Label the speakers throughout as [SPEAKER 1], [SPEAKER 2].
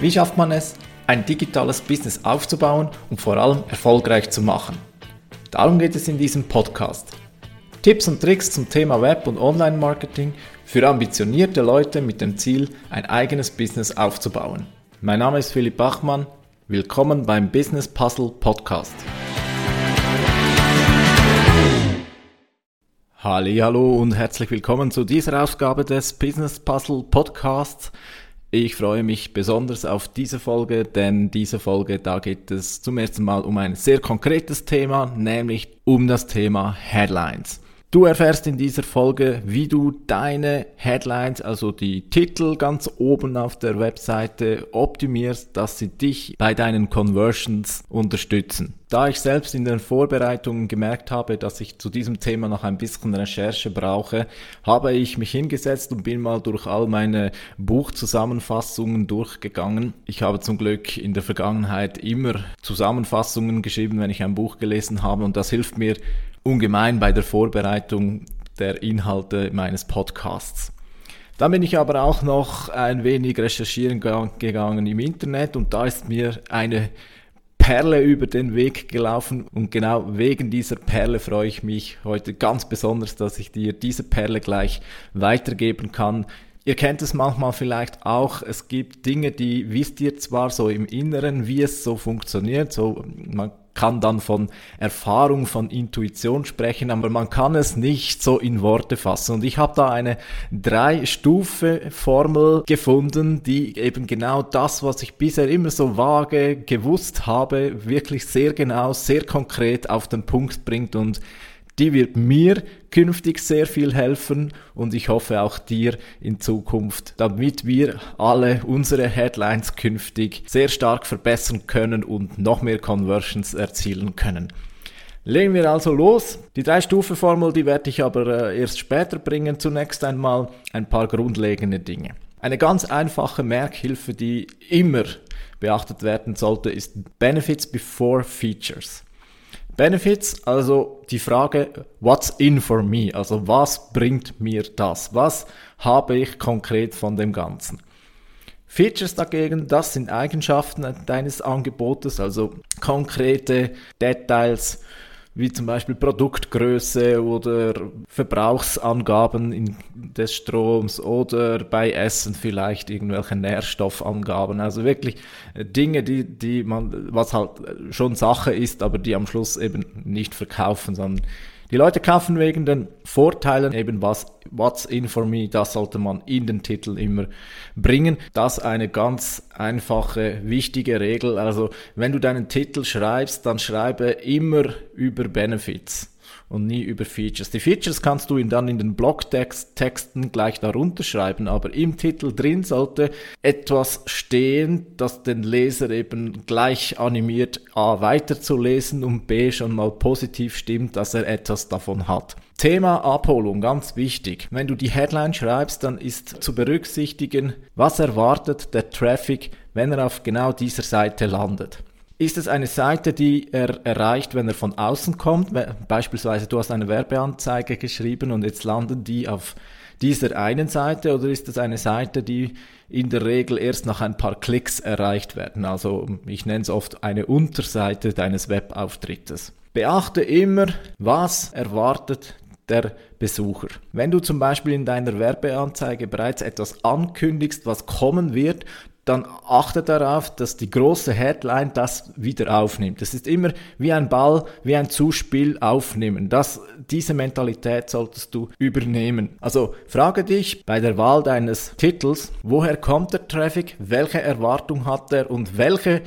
[SPEAKER 1] Wie schafft man es, ein digitales Business aufzubauen und vor allem erfolgreich zu machen? Darum geht es in diesem Podcast. Tipps und Tricks zum Thema Web- und Online-Marketing für ambitionierte Leute mit dem Ziel, ein eigenes Business aufzubauen. Mein Name ist Philipp Bachmann. Willkommen beim Business Puzzle Podcast. Hallo und herzlich willkommen zu dieser Ausgabe des Business Puzzle Podcasts. Ich freue mich besonders auf diese Folge, denn diese Folge, da geht es zum ersten Mal um ein sehr konkretes Thema, nämlich um das Thema Headlines. Du erfährst in dieser Folge, wie du deine Headlines, also die Titel ganz oben auf der Webseite optimierst, dass sie dich bei deinen Conversions unterstützen. Da ich selbst in den Vorbereitungen gemerkt habe, dass ich zu diesem Thema noch ein bisschen Recherche brauche, habe ich mich hingesetzt und bin mal durch all meine Buchzusammenfassungen durchgegangen. Ich habe zum Glück in der Vergangenheit immer Zusammenfassungen geschrieben, wenn ich ein Buch gelesen habe und das hilft mir ungemein bei der Vorbereitung der Inhalte meines Podcasts. Dann bin ich aber auch noch ein wenig recherchieren gegangen im Internet und da ist mir eine Perle über den Weg gelaufen und genau wegen dieser Perle freue ich mich heute ganz besonders, dass ich dir diese Perle gleich weitergeben kann. Ihr kennt es manchmal vielleicht auch, es gibt Dinge, die wisst ihr zwar so im Inneren, wie es so funktioniert, so man kann dann von Erfahrung, von Intuition sprechen, aber man kann es nicht so in Worte fassen. Und ich habe da eine Drei-Stufe-Formel gefunden, die eben genau das, was ich bisher immer so vage gewusst habe, wirklich sehr genau, sehr konkret auf den Punkt bringt und die wird mir künftig sehr viel helfen und ich hoffe auch dir in Zukunft, damit wir alle unsere Headlines künftig sehr stark verbessern können und noch mehr Conversions erzielen können. Legen wir also los. Die Drei-Stufe-Formel, die werde ich aber äh, erst später bringen. Zunächst einmal ein paar grundlegende Dinge. Eine ganz einfache Merkhilfe, die immer beachtet werden sollte, ist Benefits before Features. Benefits, also die Frage, what's in for me? Also was bringt mir das? Was habe ich konkret von dem Ganzen? Features dagegen, das sind Eigenschaften deines Angebotes, also konkrete Details, wie zum Beispiel Produktgröße oder Verbrauchsangaben des Stroms oder bei Essen vielleicht irgendwelche Nährstoffangaben. Also wirklich äh, Dinge, die, die man, was halt schon Sache ist, aber die am Schluss eben nicht verkaufen, sondern die Leute kaufen wegen den Vorteilen eben was, what's in for me, das sollte man in den Titel immer bringen. Das eine ganz einfache, wichtige Regel. Also wenn du deinen Titel schreibst, dann schreibe immer über Benefits und nie über Features. Die Features kannst du dann in den Blogtexten gleich darunter schreiben, aber im Titel drin sollte etwas stehen, das den Leser eben gleich animiert, a weiterzulesen und b schon mal positiv stimmt, dass er etwas davon hat. Thema Abholung, ganz wichtig. Wenn du die Headline schreibst, dann ist zu berücksichtigen, was erwartet der Traffic, wenn er auf genau dieser Seite landet. Ist es eine Seite, die er erreicht, wenn er von außen kommt? Beispielsweise du hast eine Werbeanzeige geschrieben und jetzt landen die auf dieser einen Seite oder ist es eine Seite, die in der Regel erst nach ein paar Klicks erreicht werden? Also ich nenne es oft eine Unterseite deines Webauftrittes. Beachte immer, was erwartet der Besucher. Wenn du zum Beispiel in deiner Werbeanzeige bereits etwas ankündigst, was kommen wird, dann achte darauf, dass die große Headline das wieder aufnimmt. Das ist immer wie ein Ball, wie ein Zuspiel aufnehmen. Das, diese Mentalität solltest du übernehmen. Also frage dich bei der Wahl deines Titels, woher kommt der Traffic, welche Erwartung hat er und welche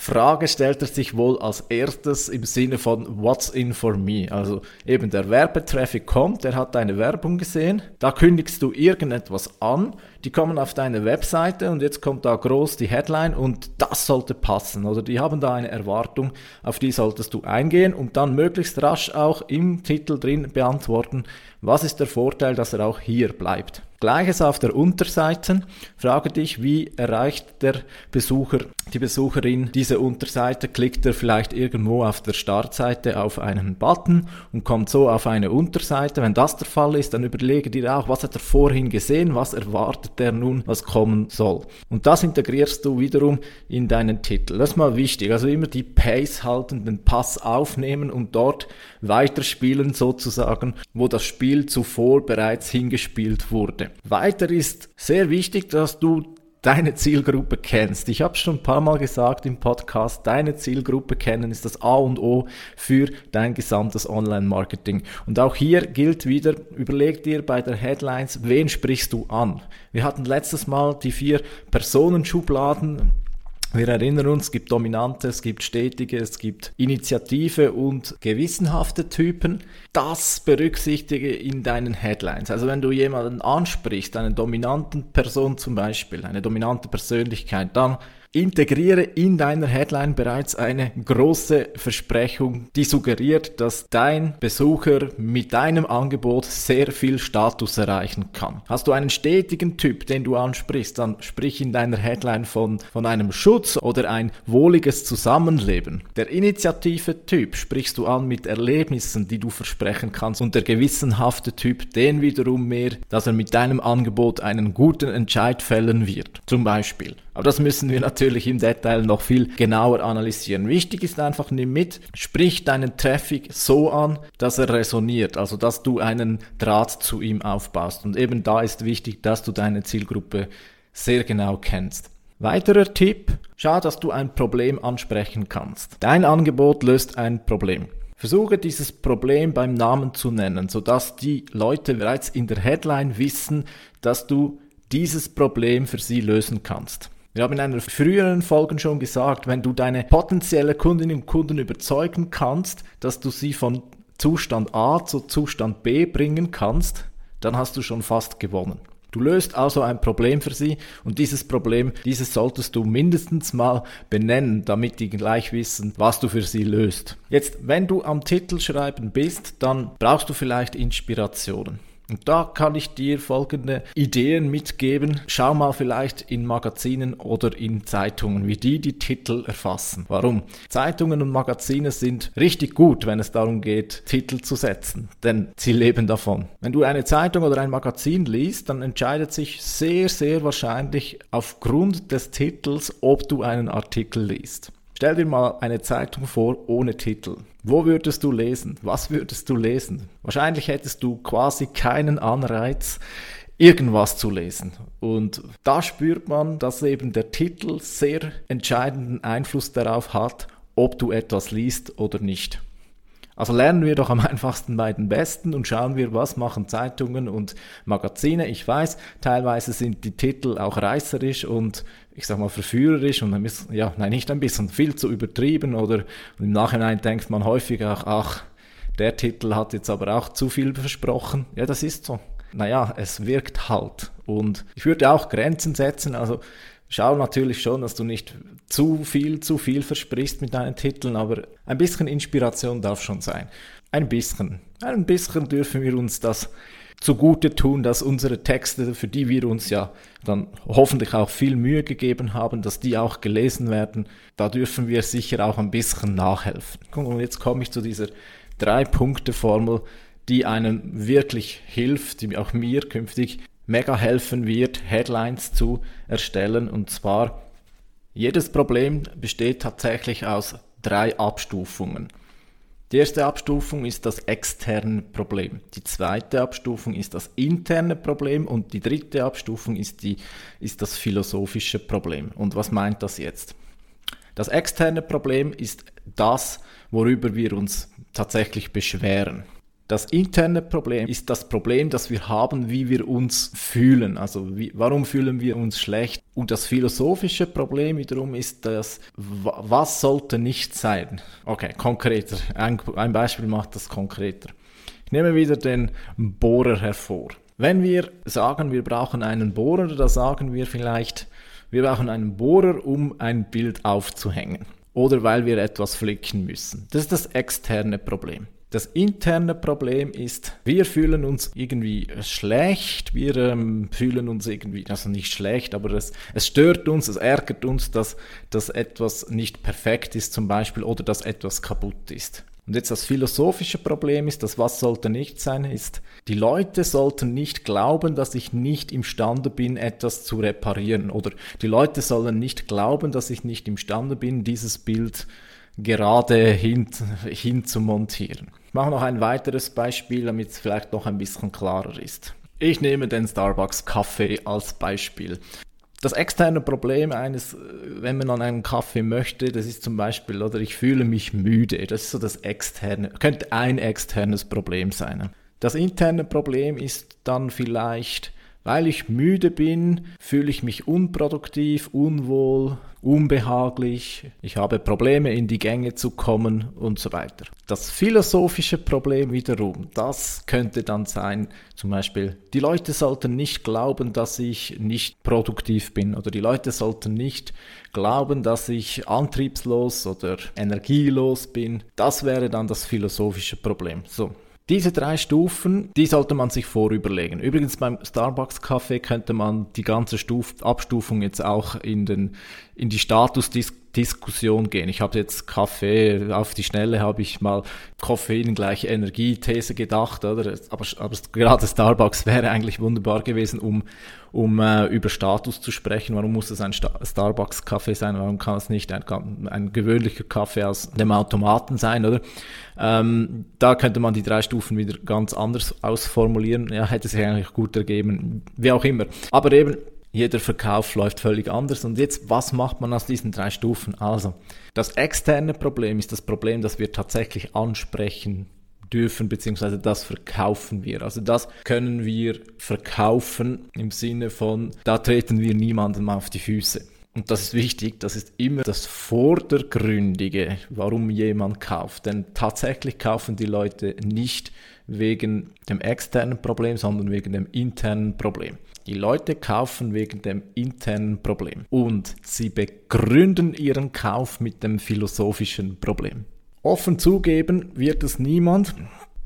[SPEAKER 1] Frage stellt er sich wohl als erstes im Sinne von What's in for me? Also eben der Werbetraffic kommt, er hat deine Werbung gesehen, da kündigst du irgendetwas an, die kommen auf deine Webseite und jetzt kommt da groß die Headline und das sollte passen oder die haben da eine Erwartung, auf die solltest du eingehen und dann möglichst rasch auch im Titel drin beantworten, Was ist der Vorteil, dass er auch hier bleibt? Gleiches auf der Unterseite. Frage dich, wie erreicht der Besucher, die Besucherin diese Unterseite? Klickt er vielleicht irgendwo auf der Startseite auf einen Button und kommt so auf eine Unterseite? Wenn das der Fall ist, dann überlege dir auch, was hat er vorhin gesehen? Was erwartet er nun, was kommen soll? Und das integrierst du wiederum in deinen Titel. Das ist mal wichtig. Also immer die Pace halten, den Pass aufnehmen und dort weiterspielen sozusagen, wo das Spiel zuvor bereits hingespielt wurde. Weiter ist sehr wichtig, dass du deine Zielgruppe kennst. Ich habe schon ein paar Mal gesagt im Podcast, deine Zielgruppe kennen ist das A und O für dein gesamtes Online-Marketing. Und auch hier gilt wieder, überleg dir bei der Headlines, wen sprichst du an? Wir hatten letztes Mal die vier Personenschubladen wir erinnern uns, es gibt dominante, es gibt stetige, es gibt Initiative und gewissenhafte Typen. Das berücksichtige in deinen Headlines. Also wenn du jemanden ansprichst, eine dominanten Person zum Beispiel, eine dominante Persönlichkeit, dann Integriere in deiner Headline bereits eine große Versprechung, die suggeriert, dass dein Besucher mit deinem Angebot sehr viel Status erreichen kann. Hast du einen stetigen Typ, den du ansprichst, dann sprich in deiner Headline von, von einem Schutz oder ein wohliges Zusammenleben. Der initiative Typ sprichst du an mit Erlebnissen, die du versprechen kannst und der gewissenhafte Typ, den wiederum mehr, dass er mit deinem Angebot einen guten Entscheid fällen wird. Zum Beispiel. Aber das müssen wir natürlich im Detail noch viel genauer analysieren. Wichtig ist einfach, nimm mit, sprich deinen Traffic so an, dass er resoniert, also dass du einen Draht zu ihm aufbaust. Und eben da ist wichtig, dass du deine Zielgruppe sehr genau kennst. Weiterer Tipp, schau, dass du ein Problem ansprechen kannst. Dein Angebot löst ein Problem. Versuche dieses Problem beim Namen zu nennen, sodass die Leute bereits in der Headline wissen, dass du dieses Problem für sie lösen kannst. Wir haben in einer früheren Folge schon gesagt, wenn du deine potenzielle Kundinnen und Kunden überzeugen kannst, dass du sie von Zustand A zu Zustand B bringen kannst, dann hast du schon fast gewonnen. Du löst also ein Problem für sie und dieses Problem, dieses solltest du mindestens mal benennen, damit die gleich wissen, was du für sie löst. Jetzt, wenn du am Titel schreiben bist, dann brauchst du vielleicht Inspirationen. Und da kann ich dir folgende Ideen mitgeben. Schau mal vielleicht in Magazinen oder in Zeitungen, wie die die Titel erfassen. Warum? Zeitungen und Magazine sind richtig gut, wenn es darum geht, Titel zu setzen, denn sie leben davon. Wenn du eine Zeitung oder ein Magazin liest, dann entscheidet sich sehr, sehr wahrscheinlich aufgrund des Titels, ob du einen Artikel liest. Stell dir mal eine Zeitung vor ohne Titel. Wo würdest du lesen? Was würdest du lesen? Wahrscheinlich hättest du quasi keinen Anreiz, irgendwas zu lesen. Und da spürt man, dass eben der Titel sehr entscheidenden Einfluss darauf hat, ob du etwas liest oder nicht. Also lernen wir doch am einfachsten bei den Besten und schauen wir, was machen Zeitungen und Magazine. Ich weiß, teilweise sind die Titel auch reißerisch und ich sag mal verführerisch und ein bisschen, ja, nein, nicht ein bisschen, viel zu übertrieben oder im Nachhinein denkt man häufig auch, ach, der Titel hat jetzt aber auch zu viel versprochen. Ja, das ist so. Naja, es wirkt halt. Und ich würde auch Grenzen setzen, also schau natürlich schon, dass du nicht zu viel, zu viel versprichst mit deinen Titeln, aber ein bisschen Inspiration darf schon sein. Ein bisschen. Ein bisschen dürfen wir uns das zugute tun, dass unsere Texte, für die wir uns ja dann hoffentlich auch viel Mühe gegeben haben, dass die auch gelesen werden, da dürfen wir sicher auch ein bisschen nachhelfen. Und jetzt komme ich zu dieser Drei-Punkte-Formel, die einem wirklich hilft, die auch mir künftig mega helfen wird, Headlines zu erstellen. Und zwar, jedes Problem besteht tatsächlich aus drei Abstufungen. Die erste Abstufung ist das externe Problem. Die zweite Abstufung ist das interne Problem und die dritte Abstufung ist, die, ist das philosophische Problem. Und was meint das jetzt? Das externe Problem ist das, worüber wir uns tatsächlich beschweren. Das interne Problem ist das Problem, das wir haben, wie wir uns fühlen. Also wie, warum fühlen wir uns schlecht? Und das philosophische Problem wiederum ist das, was sollte nicht sein? Okay, konkreter. Ein, ein Beispiel macht das konkreter. Ich nehme wieder den Bohrer hervor. Wenn wir sagen, wir brauchen einen Bohrer, da sagen wir vielleicht, wir brauchen einen Bohrer, um ein Bild aufzuhängen. Oder weil wir etwas flicken müssen. Das ist das externe Problem. Das interne Problem ist, wir fühlen uns irgendwie schlecht, wir ähm, fühlen uns irgendwie, also nicht schlecht, aber es, es stört uns, es ärgert uns, dass, dass etwas nicht perfekt ist zum Beispiel oder dass etwas kaputt ist. Und jetzt das philosophische Problem ist, das was sollte nicht sein, ist, die Leute sollten nicht glauben, dass ich nicht imstande bin, etwas zu reparieren. Oder die Leute sollen nicht glauben, dass ich nicht imstande bin, dieses Bild gerade hin, hin zu montieren. Ich mache noch ein weiteres Beispiel, damit es vielleicht noch ein bisschen klarer ist. Ich nehme den Starbucks Kaffee als Beispiel. Das externe Problem eines, wenn man an einen Kaffee möchte, das ist zum Beispiel, oder ich fühle mich müde. Das ist so das externe, könnte ein externes Problem sein. Das interne Problem ist dann vielleicht, weil ich müde bin, fühle ich mich unproduktiv, unwohl, unbehaglich, ich habe Probleme in die Gänge zu kommen und so weiter. Das philosophische Problem wiederum, das könnte dann sein, zum Beispiel, die Leute sollten nicht glauben, dass ich nicht produktiv bin oder die Leute sollten nicht glauben, dass ich antriebslos oder energielos bin. Das wäre dann das philosophische Problem. So, diese drei Stufen, die sollte man sich vorüberlegen. Übrigens beim Starbucks Kaffee könnte man die ganze Stuf Abstufung jetzt auch in, den, in die Statusdiskussion gehen. Ich habe jetzt Kaffee auf die Schnelle, habe ich mal Koffein gleich Energiethese gedacht, oder? Aber, aber gerade Starbucks wäre eigentlich wunderbar gewesen, um, um äh, über Status zu sprechen. Warum muss es ein Sta Starbucks-Kaffee sein? Warum kann es nicht ein, ein gewöhnlicher Kaffee aus dem Automaten sein, oder? Ähm, da könnte man die drei Stufen wieder ganz anders ausformulieren. Ja, hätte sich eigentlich gut ergeben, wie auch immer. Aber eben, jeder Verkauf läuft völlig anders. Und jetzt, was macht man aus diesen drei Stufen? Also, das externe Problem ist das Problem, das wir tatsächlich ansprechen dürfen, beziehungsweise das verkaufen wir. Also das können wir verkaufen im Sinne von, da treten wir niemandem auf die Füße. Und das ist wichtig, das ist immer das Vordergründige, warum jemand kauft. Denn tatsächlich kaufen die Leute nicht wegen dem externen Problem, sondern wegen dem internen Problem. Die Leute kaufen wegen dem internen Problem und sie begründen ihren Kauf mit dem philosophischen Problem. Offen zugeben wird es niemand.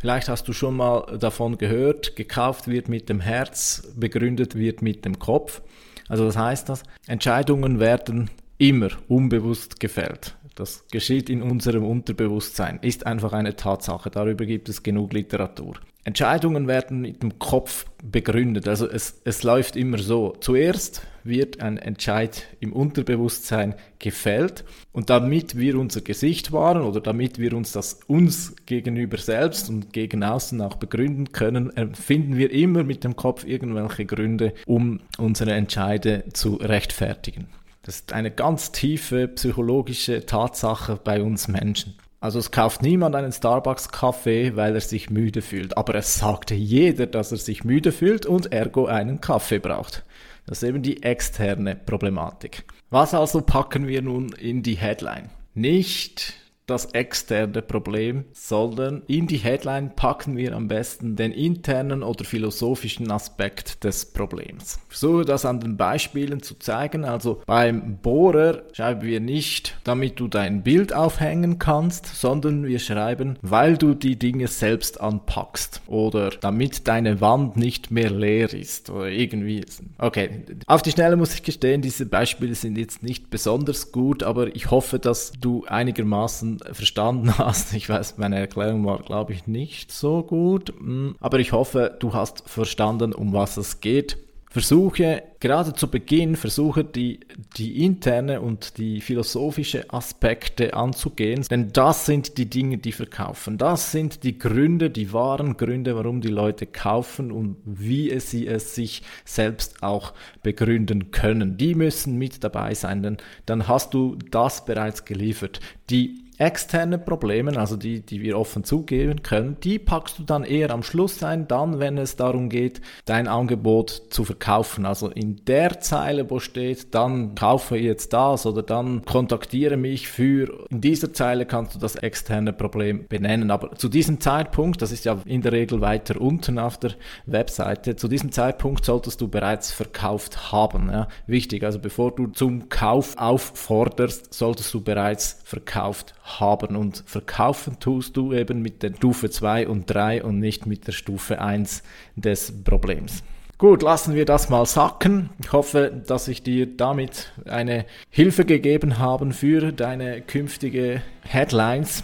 [SPEAKER 1] Vielleicht hast du schon mal davon gehört, gekauft wird mit dem Herz, begründet wird mit dem Kopf. Also was heißt das? Entscheidungen werden immer unbewusst gefällt. Das geschieht in unserem Unterbewusstsein, ist einfach eine Tatsache. Darüber gibt es genug Literatur. Entscheidungen werden mit dem Kopf begründet. Also es, es läuft immer so. Zuerst wird ein Entscheid im Unterbewusstsein gefällt und damit wir unser Gesicht wahren oder damit wir uns das uns gegenüber selbst und gegen außen auch begründen können, finden wir immer mit dem Kopf irgendwelche Gründe, um unsere Entscheide zu rechtfertigen. Das ist eine ganz tiefe psychologische Tatsache bei uns Menschen. Also es kauft niemand einen Starbucks-Kaffee, weil er sich müde fühlt. Aber es sagt jeder, dass er sich müde fühlt und ergo einen Kaffee braucht. Das ist eben die externe Problematik. Was also packen wir nun in die Headline? Nicht das externe Problem, sondern in die Headline packen wir am besten den internen oder philosophischen Aspekt des Problems. Ich versuche das an den Beispielen zu zeigen. Also beim Bohrer schreiben wir nicht, damit du dein Bild aufhängen kannst, sondern wir schreiben, weil du die Dinge selbst anpackst oder damit deine Wand nicht mehr leer ist oder irgendwie. Okay, auf die Schnelle muss ich gestehen, diese Beispiele sind jetzt nicht besonders gut, aber ich hoffe, dass du einigermaßen verstanden hast. Ich weiß, meine Erklärung war, glaube ich, nicht so gut. Hm, aber ich hoffe, du hast verstanden, um was es geht versuche gerade zu Beginn, versuche die, die interne und die philosophische Aspekte anzugehen, denn das sind die Dinge, die verkaufen. Das sind die Gründe, die wahren Gründe, warum die Leute kaufen und wie sie es sich selbst auch begründen können. Die müssen mit dabei sein, denn dann hast du das bereits geliefert. Die externe Probleme, also die, die wir offen zugeben können, die packst du dann eher am Schluss ein, dann, wenn es darum geht, dein Angebot zu verkaufen. Also in der Zeile, wo steht, dann kaufe jetzt das oder dann kontaktiere mich für, in dieser Zeile kannst du das externe Problem benennen. Aber zu diesem Zeitpunkt, das ist ja in der Regel weiter unten auf der Webseite, zu diesem Zeitpunkt solltest du bereits verkauft haben. Ja? Wichtig, also bevor du zum Kauf aufforderst, solltest du bereits verkauft haben und verkaufen tust du eben mit der Stufe 2 und 3 und nicht mit der Stufe 1 des Problems. Gut, lassen wir das mal sacken. Ich hoffe, dass ich dir damit eine Hilfe gegeben habe für deine künftige Headlines.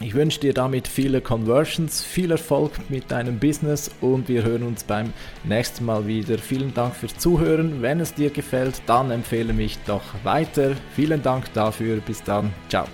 [SPEAKER 1] Ich wünsche dir damit viele Conversions, viel Erfolg mit deinem Business und wir hören uns beim nächsten Mal wieder. Vielen Dank fürs Zuhören. Wenn es dir gefällt, dann empfehle mich doch weiter. Vielen Dank dafür. Bis dann. Ciao.